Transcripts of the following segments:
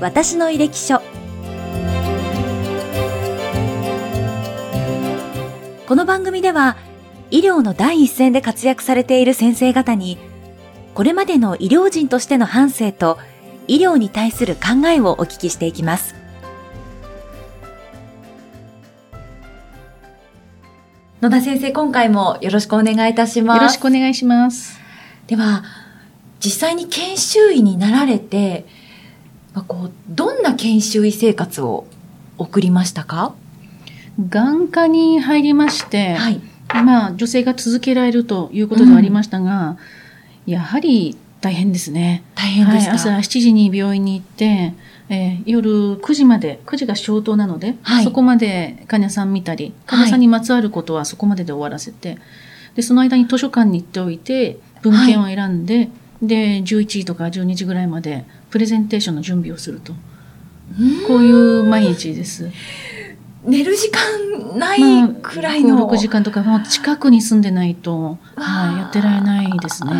私の履歴書。この番組では医療の第一線で活躍されている先生方にこれまでの医療人としての反省と医療に対する考えをお聞きしていきます。野田先生今回もよろしくお願いいたします。よろしくお願いします。では実際に研修医になられてまあ、こうどんな研修医生活を送りましたか？眼科に入りまして、はい、まあ女性が続けられるということではありましたが、うん、やはり大変ですね。大変でした、はい、朝7時に病院に行って、えー、夜9時まで、9時が消灯なので、はい、そこまで患者さん見たり、患者さんにまつわることはそこまでで終わらせて、で、その間に図書館に行っておいて、文献を選んで、で、11時とか12時ぐらいまでプレゼンテーションの準備をすると。こういう毎日です。寝る時間ないくらいの、まあ、6時間とかもう近くに住んでないと、はい、やってられないですね。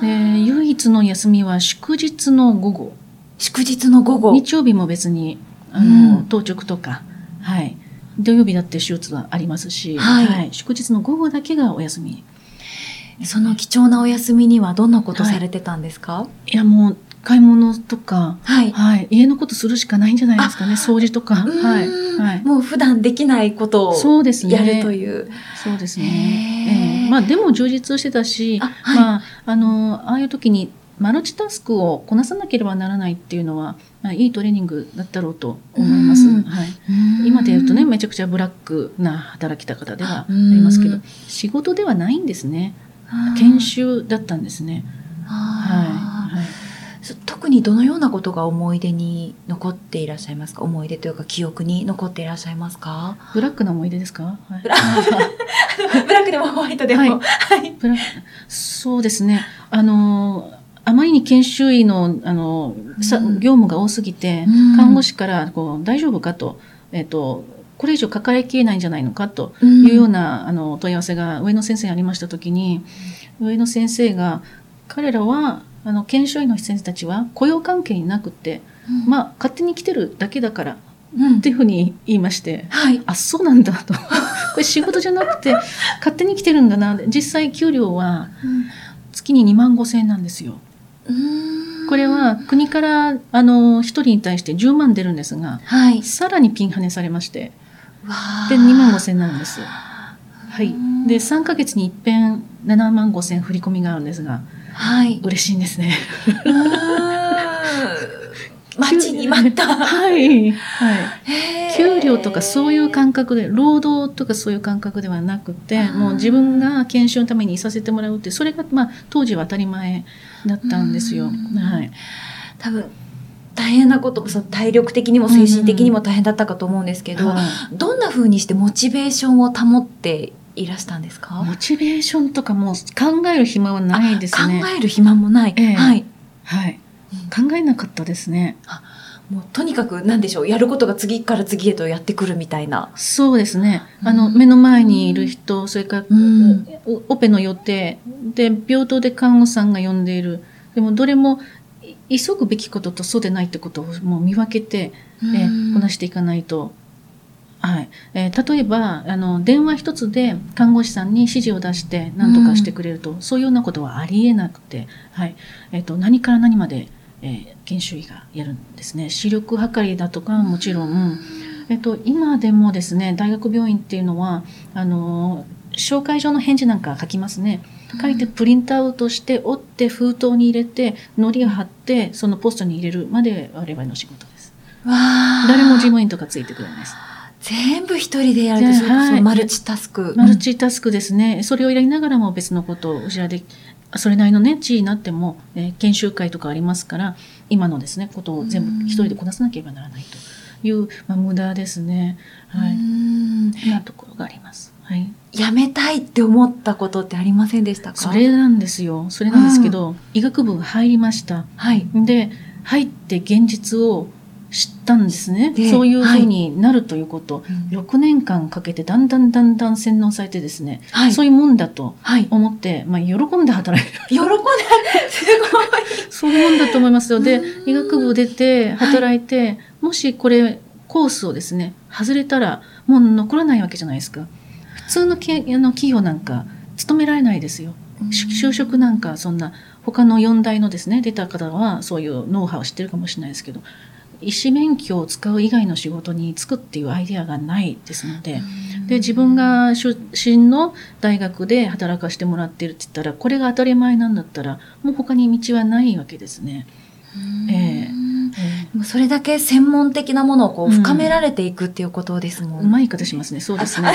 で唯一の休みは祝日の午後。祝日の午後。日曜日も別にあの、うん、当直とか、はい、土曜日だって手術はありますし、はい、はい、祝日の午後だけがお休み。その貴重なお休みにはどんなことされてたんですか、はい、いやもう買い物とか、はい、はい、家のことするしかないんじゃないですかね、掃除とか。はい。はい。もう普段できないことをそうですね。やるという。そうですね。えー、まあでも充実してたし、あはい、まあ、あの、ああいう時にマルチタスクをこなさなければならないっていうのは、まあ、いいトレーニングだったろうと思います。はい、今で言うとね、めちゃくちゃブラックな働き方ではありますけど、仕事ではないんですね。研修だったんですね。はい。特にどのようなことが思い出に残っていらっしゃいますか？思い出というか記憶に残っていらっしゃいますか？ブラックな思い出ですか、はい、ブラック。でもホワイトでも。はい。はい、そうですね。あの、あまりに研修医の、あの、さ業務が多すぎて、看護師からこう大丈夫かと、えっ、と、これ以上抱えきれないんじゃないのかというような、あの問い合わせが上野先生にありましたときに、上野先生が、彼らはあの研修医の先生たちは雇用関係になくて、うん、まあ勝手に来てるだけだから、うん、っていうふうに言いまして、はい、あそうなんだと。これ仕事じゃなくて勝手に来てるんだな。実際給料は月に2万5千円なんですよ。これは国からあの1人に対して10万出るんですが、はい、さらにピンハネされましてで2万5千円なんです。はい、で3か月に一遍7万5千振り込みがあるんですが、はい、嬉しいんです ね。待ちに待った。はい。はい。給料とかそういう感覚で、労働とかそういう感覚ではなくて、もう自分が研修のためにいさせてもらうって、それがまあ当時は当たり前だったんですよ。はい。多分大変なことそ体力的にも精神的にも大変だったかと思うんですけど、はい、どんなふうにしてモチベーションを保っていらしたんですか？モチベーションとかも考える暇はないですね。考える暇もない。えー、はい。はい。考えなかったですね。あもうとにかく何でしょうやることが次から次へとやってくるみたいな。そうですね。あの、目の前にいる人それから、うん、オペの予定。で病棟で看護師さんが呼んでいる。でもどれも急ぐべきこととそうでないってことをもう見分けて、えー、こなしていかないとはい。えー、例えばあの電話一つで看護師さんに指示を出して何とかしてくれると、うん、そういうようなことはありえなくて、はい。えーと、何から何まで、えー、研修医がやるんですね。視力測りだとかもちろん、えーと、今でもですね大学病院っていうのはあの紹介状の返事なんか書きますね。書いてプリントアウトして折って封筒に入れて糊を貼ってそのポストに入れるまで我々の仕事です。誰も事務員とかついてくれないです。全部一人でやると、そはい、マルチタスク。マルチタスクですね。それをやりながらも別のことを後ろで、それなりのね、地位になっても、えー、研修会とかありますから、今のですね、ことを全部一人でこなさなければならないという、まあ、無駄ですね。はい。なところがあります。はい。やめたいって思ったことってありませんでしたか？それなんですよ。それなんですけど、医学部入りました。はい。で、入って現実を知ったんですね。そういうふうになるということ、はい、6年間かけてだんだんだんだん洗脳されてですね、はい、そういうもんだと思って、まあ、喜んで働いて 喜んで、すごい。そういうもんだと思いますよ。で、医学部出て、働いて、はい、もしこれ、コースをですね、外れたら、もう残らないわけじゃないですか。普通のけあの企業なんか、勤められないですよ。就職なんか、そんな、他の4大のですね、出た方は、そういうノウハウを知ってるかもしれないですけど、医師免許を使う以外の仕事に就くっていうアイデアがないですので、で、自分が出身の大学で働かせてもらってるって言ったら、これが当たり前なんだったら、もう他に道はないわけですね。えー、それだけ専門的なものをこう深められていくっていうことですもん、うん、うまい言い方しますね。そうですね。は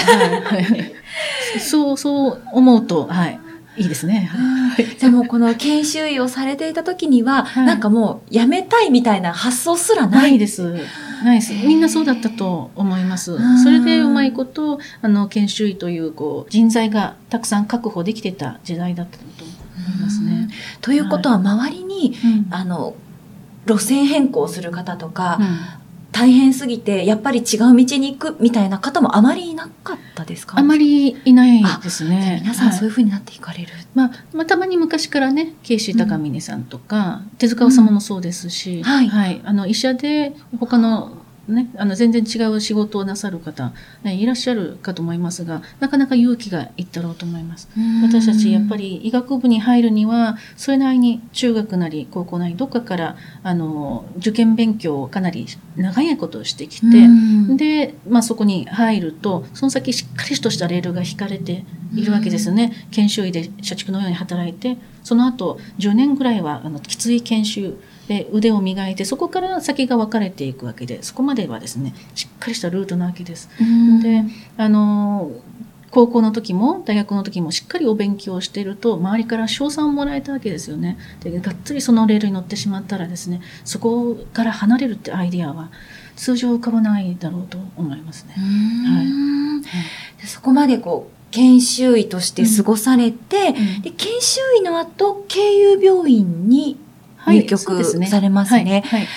い、そう、そう思うと、はい。いいですね。じゃあもうこの研修医をされていた時には、はい、なんかもう辞めたいみたいな発想すらない？です。ないです。みんなそうだったと思います。それでうまいこと、あの、研修医という、こう、人材がたくさん確保できてた時代だったと思いますね。ということは、周りに、はい、あの、路線変更する方とか、大変すぎて、やっぱり違う道に行くみたいな方もあまりいなかったですか？あまりいないですね。皆さんそういうふうになっていかれる。はい、まあ、まあ、たまに昔からね、慶州高峰さんとか、うん、手塚治虫もそうですし、うん、はい、はい。あの、医者で他のね、あの全然違う仕事をなさる方、ね、いらっしゃるかと思いますが、なかなか勇気がいったろうと思います。私たちやっぱり医学部に入るには、それなりに中学なり高校なりどっかからあの受験勉強をかなり長いことをしてきて、で、まあ、そこに入ると、その先しっかりとしたレールが引かれているわけですね。研修医で社畜のように働いて、その後10年ぐらいはあのきつい研修、で腕を磨いてそこから先が分かれていくわけでそこまではですねしっかりしたルートなわけです。であの高校の時も大学の時もしっかりお勉強していると周りから賞賛をもらえたわけですよね。でがっつりそのレールに乗ってしまったらですねそこから離れるってアイディアは通常浮かばないだろうと思いますね。はい、そこまでこう研修医として過ごされて、うん、で研修医の後経由病院に入局されますね。はい、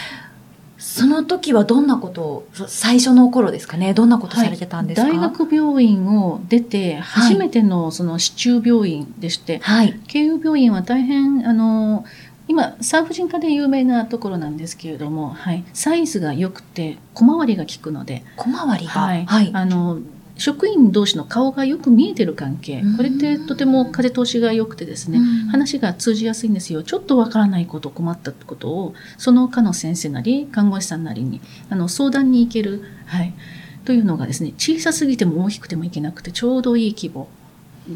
その時はどんなことを、最初の頃ですかね、どんなことされてたんですか、大学病院を出て、初めてのその市中病院でして、はい、慶友病院は大変、あの、今、産婦人科で有名なところなんですけれども、はい、サイズが良くて、小回りが効くので、小回りが、はい、はい、あの、職員同士の顔がよく見えてる関係、これってとても風通しが良くてですね、話が通じやすいんですよ。ちょっとわからないこと、困ったことを、その科の先生なり、看護師さんなりに、あの、相談に行ける、はい。というのがですね、小さすぎても大きくてもいけなくて、ちょうどいい規模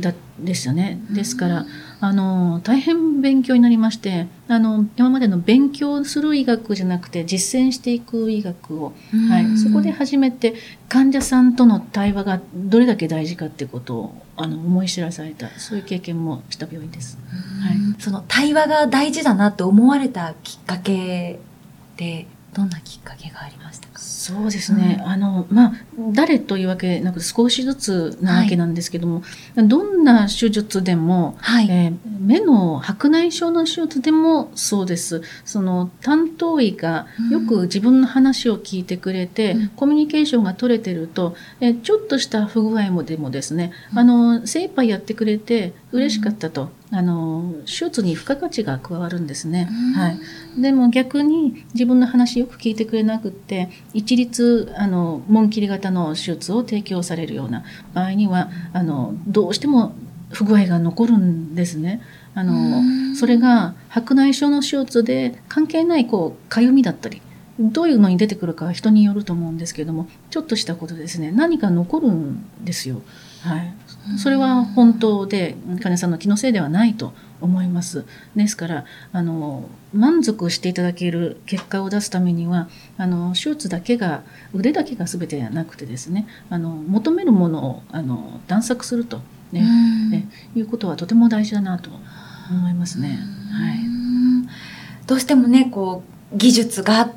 だでしたね。ですから、あの、大変勉強になりまして、あの、今までの勉強する医学じゃなくて実践していく医学を、はい、そこで初めて患者さんとの対話がどれだけ大事かってことをあの思い知らされた、そういう経験もした病院です。はい、その対話が大事だなって思われたきっかけで、どんなきっかけがありましたか？そうですね、うん、あのまあ誰というわけなく少しずつなわけなんですけども、はい、どんな手術でも、はい、えー、目の白内障の手術でもそうです。その担当医がよく自分の話を聞いてくれて、うん、コミュニケーションが取れてると、えー、ちょっとした不具合もでもですね、うん、あの精一杯やってくれて嬉しかったと。あの手術に付加価値が加わるんですね、はい、でも逆に自分の話よく聞いてくれなくって一律あの紋切り型の手術を提供されるような場合にはあのどうしても不具合が残るんですね。あのそれが白内障の手術で関係ないこうかゆみだったりどういうのに出てくるかは人によると思うんですけどもちょっとしたことですね何か残るんですよ。はい、それは本当で患者さんの気のせいではないと思います。ですからあの満足していただける結果を出すためにはあの手術だけが腕だけが全てではなくてですねあの求めるものをあの探索するとね、ねいうことはとても大事だなと思いますね。はい、どうしてもねこう技術が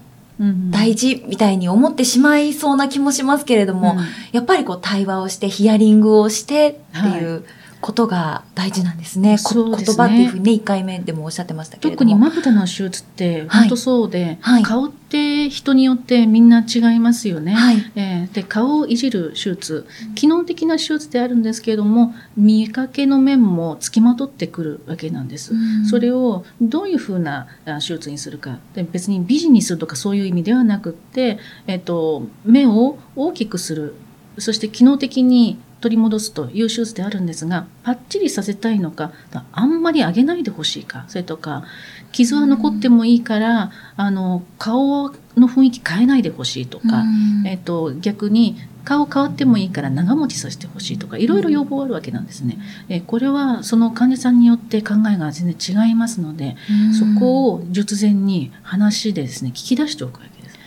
大事みたいに思ってしまいそうな気もしますけれども、うん、やっぱりこう対話をしてヒアリングをしてっていうことが大事なんですね。はい、言葉っていうふうにね、1回目でもおっしゃってましたけれども。特にまぶたの手術って本当そうで、はい、顔ってって人によってみんな違いますよね。はい。えーで顔をいじる手術機能的な手術であるんですけれども見かけの面もつきまとってくるわけなんです。それをどういうふうなあ手術にするかで別に美人にするとかそういう意味ではなくって、えっと目を大きくするそして機能的に取り戻すという手術であるんですがパッチリさせたいのかあんまり上げないでほしいかそれとか傷は残ってもいいからあの顔の雰囲気変えないでほしいとか、うんえっと逆に顔変わってもいいから長持ちさせてほしいとかいろいろ要望あるわけなんですね。えこれはその患者さんによって考えが全然違いますので、そこを術前に話でですね聞き出しておくわけです。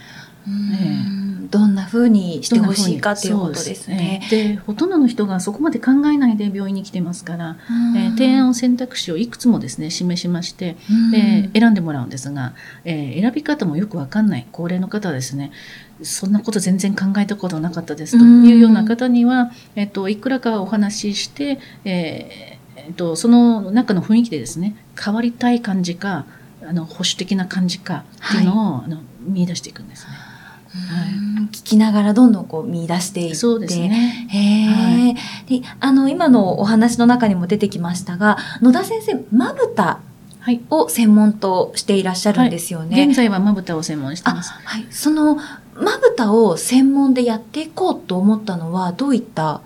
うんどんな風にしてほしいかっていうことですね。ですでほとんどの人がそこまで考えないで病院に来てますから、えー提案選択肢をいくつもですね示しまして、で選んでもらうんですが、えー選び方もよくわかんない高齢の方はですねそんなこと全然考えたことなかったですというような方には、えっといくらかお話しして、えーえっとその中の雰囲気でですね変わりたい感じかあの保守的な感じかっていうのを、あの見出していくんですね。うん聞きながらどんどんこう見出していって。そうですね。へえ、で、あの、今のお話の中にも出てきましたが、野田先生、まぶたはい。を専門としていらっしゃるんですよね。現在はまぶたを専門にしてあ、ます。はい。その、まぶたを専門でやっていこうと思ったのは、どういった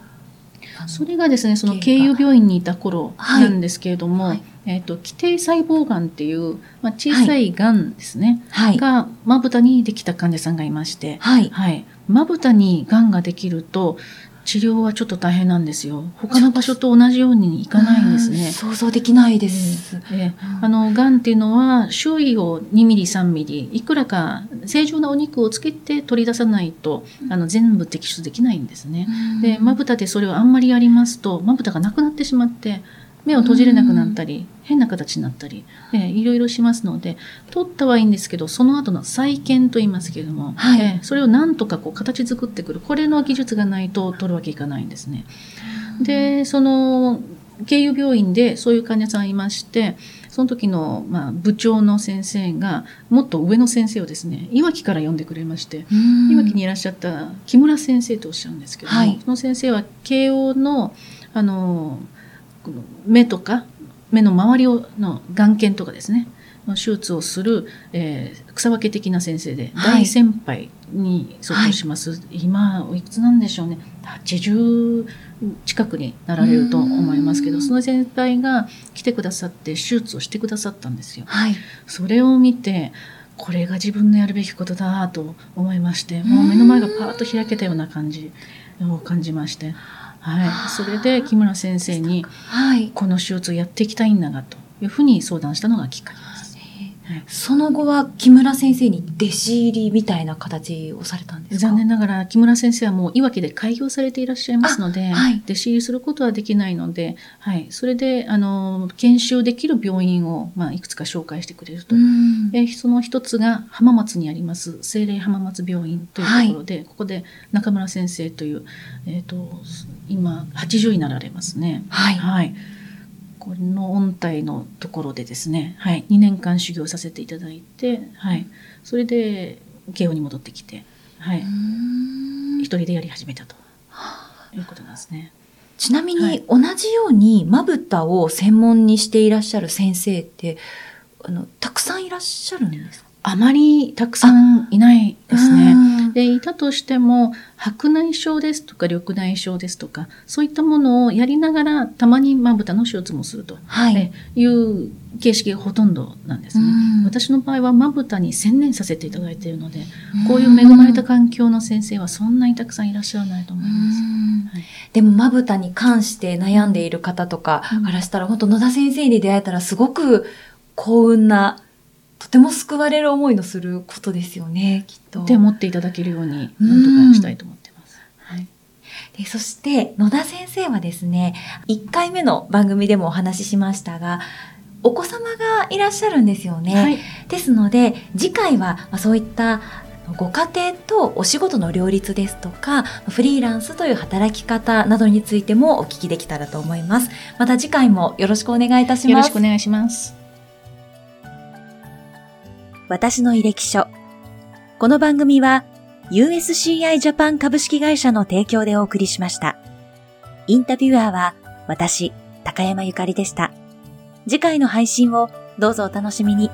それがですね、その経過経由病院にいた頃はいなんですけれども、はいえっ、と、基底細胞がんっていう、まあ、小さいがんですね、はい。が、まぶたにできた患者さんがいまして、はい。はい。まぶたにがんができると、治療はちょっと大変なんですよ。他の場所と同じようにいかないんですうんね。想像できないです。ええあの、がんっていうのは、周囲を2ミリ、3ミリ、いくらか正常なお肉をつけて取り出さないと、あの、全部摘出できないんですね。で、まぶたでそれをあんまりやりますと、まぶたがなくなってしまって、目を閉じれなくなったり、変な形になったり、えーいろいろしますので、取ったはいいんですけど、その後の再建と言いますけれども、はい。えーそれをなんとかこう形作ってくる、これの技術がないと取るわけいかないんですね。で、その、経由病院でそういう患者さんいまして、その時の、まあ、部長の先生が、もっと上の先生をですね、いわきから呼んでくれまして、うん、いわきにいらっしゃった木村先生とおっしゃるんですけども、はい。その先生は慶応のあの目とか目の周りをの眼検とかですねの手術をする、えー草分け的な先生で、はい。大先輩に相当します、今おいくつなんでしょうね。80近くになられると思いますけうん。どその先輩が来てくださって手術をしてくださったんですよ。はい。それを見てこれが自分のやるべきことだと思いましてもう目の前がパーッと開けたような感じを感じまして、はい、それで木村先生にはい。この手術をやっていきたいんだがというふうに相談したのがきっかけです。はい。その後は木村先生に弟子入りみたいな形をされたんですか？残念ながら木村先生はもういわきで開業されていらっしゃいますので、あはい。弟子入りすることはできないので、はい、それであの研修できる病院を、まあ、いくつか紹介してくれると。その一つが浜松にあります精霊浜松病院というところで、ここで中村先生という、えー、と今80になられますね。はい。はい。この音体のところでですね、はい、2年間修行させていただいて、はい、それで慶応に戻ってきて、はい、うん一人でやり始めたということなんですね。ちなみはいに同じようにまぶたを専門にしていらっしゃる先生ってあのたくさんいらっしゃるんですか？あまりたくさんいないですね。うんでいたとしても白内障ですとか緑内障ですとかそういったものをやりながらたまにまぶたの手術もするとはい。う形式がほとんどなんですね。うん私の場合はまぶたに専念させていただいているのでこういう恵まれた環境の先生はそんなにたくさんいらっしゃらないと思います。うんはいでもまぶたに関して悩んでいる方とかうんからしたら、本当野田先生に出会えたらすごく幸運なとても救われる思いのすることですよねきっと。で持っていただけるようにうんなんとかしたいと思ってます。はいでそして野田先生はですね1回目の番組でもお話ししましたがお子様がいらっしゃるんですよね。はいですので次回はまあそういったご家庭とお仕事の両立ですとかフリーランスという働き方などについてもお聞きできたらと思います。また次回もよろしくお願いいたしますよろしくお。願いします。私の履歴書。この番組は USCI ジャパン株式会社の提供でお送りしました。インタビュアーは私、高山ゆかりでした。次回の配信をどうぞお楽しみに。